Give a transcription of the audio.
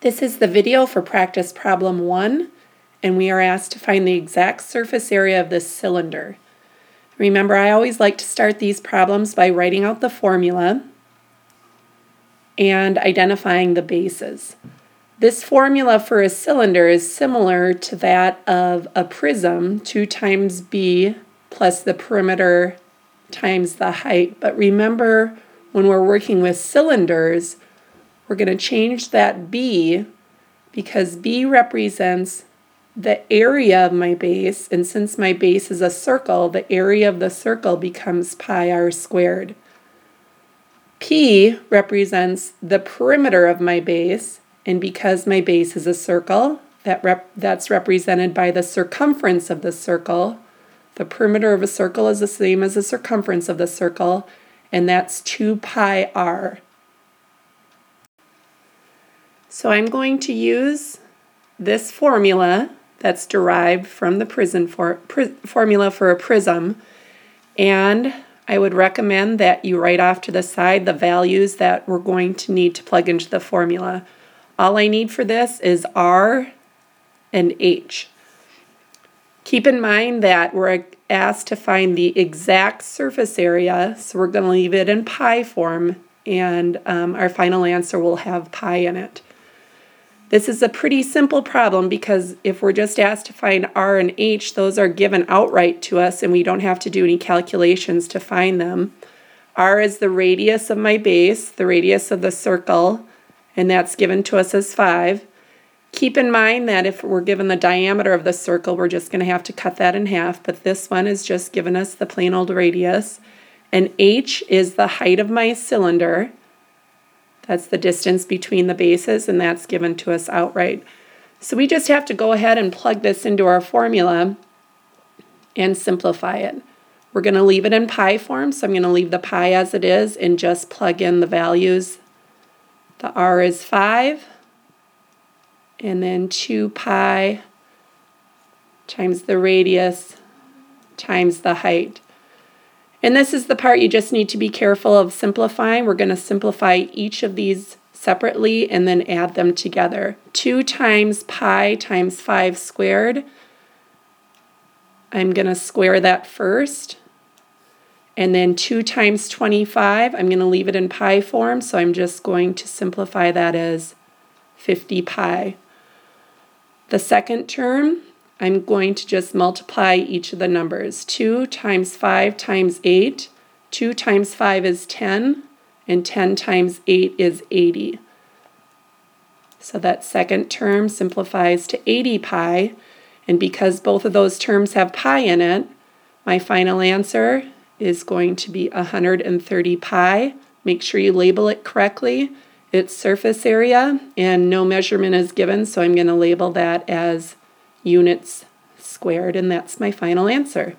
This is the video for practice problem one, and we are asked to find the exact surface area of this cylinder. Remember, I always like to start these problems by writing out the formula and identifying the bases. This formula for a cylinder is similar to that of a prism, 2 times b plus the perimeter times the height. But remember, when we're working with cylinders, we're going to change that B because B represents the area of my base, and since my base is a circle, the area of the circle becomes pi r squared. P represents the perimeter of my base, and because my base is a circle, that rep that's represented by the circumference of the circle. The perimeter of a circle is the same as the circumference of the circle, and that's 2 pi r. So I'm going to use this formula that's derived from the prism for, pr formula for a prism and I would recommend that you write off to the side the values that we're going to need to plug into the formula. All I need for this is R and H. Keep in mind that we're asked to find the exact surface area, so we're going to leave it in pi form, and um, our final answer will have pi in it. This is a pretty simple problem because if we're just asked to find R and H, those are given outright to us and we don't have to do any calculations to find them. R is the radius of my base, the radius of the circle, and that's given to us as 5. Keep in mind that if we're given the diameter of the circle, we're just going to have to cut that in half, but this one is just giving us the plain old radius. And H is the height of my cylinder, that's the distance between the bases, and that's given to us outright. So we just have to go ahead and plug this into our formula and simplify it. We're going to leave it in pi form, so I'm going to leave the pi as it is and just plug in the values. The r is 5, and then 2 pi times the radius times the height. And this is the part you just need to be careful of simplifying. We're going to simplify each of these separately and then add them together. 2 times pi times 5 squared. I'm going to square that first. And then 2 times 25, I'm going to leave it in pi form, so I'm just going to simplify that as 50 pi. The second term, I'm going to just multiply each of the numbers. 2 times 5 times 8. 2 times 5 is 10, and 10 times 8 is 80. So that second term simplifies to 80 pi, and because both of those terms have pi in it, my final answer is going to be 130 pi. Make sure you label it correctly. It's surface area, and no measurement is given, so I'm going to label that as units squared, and that's my final answer.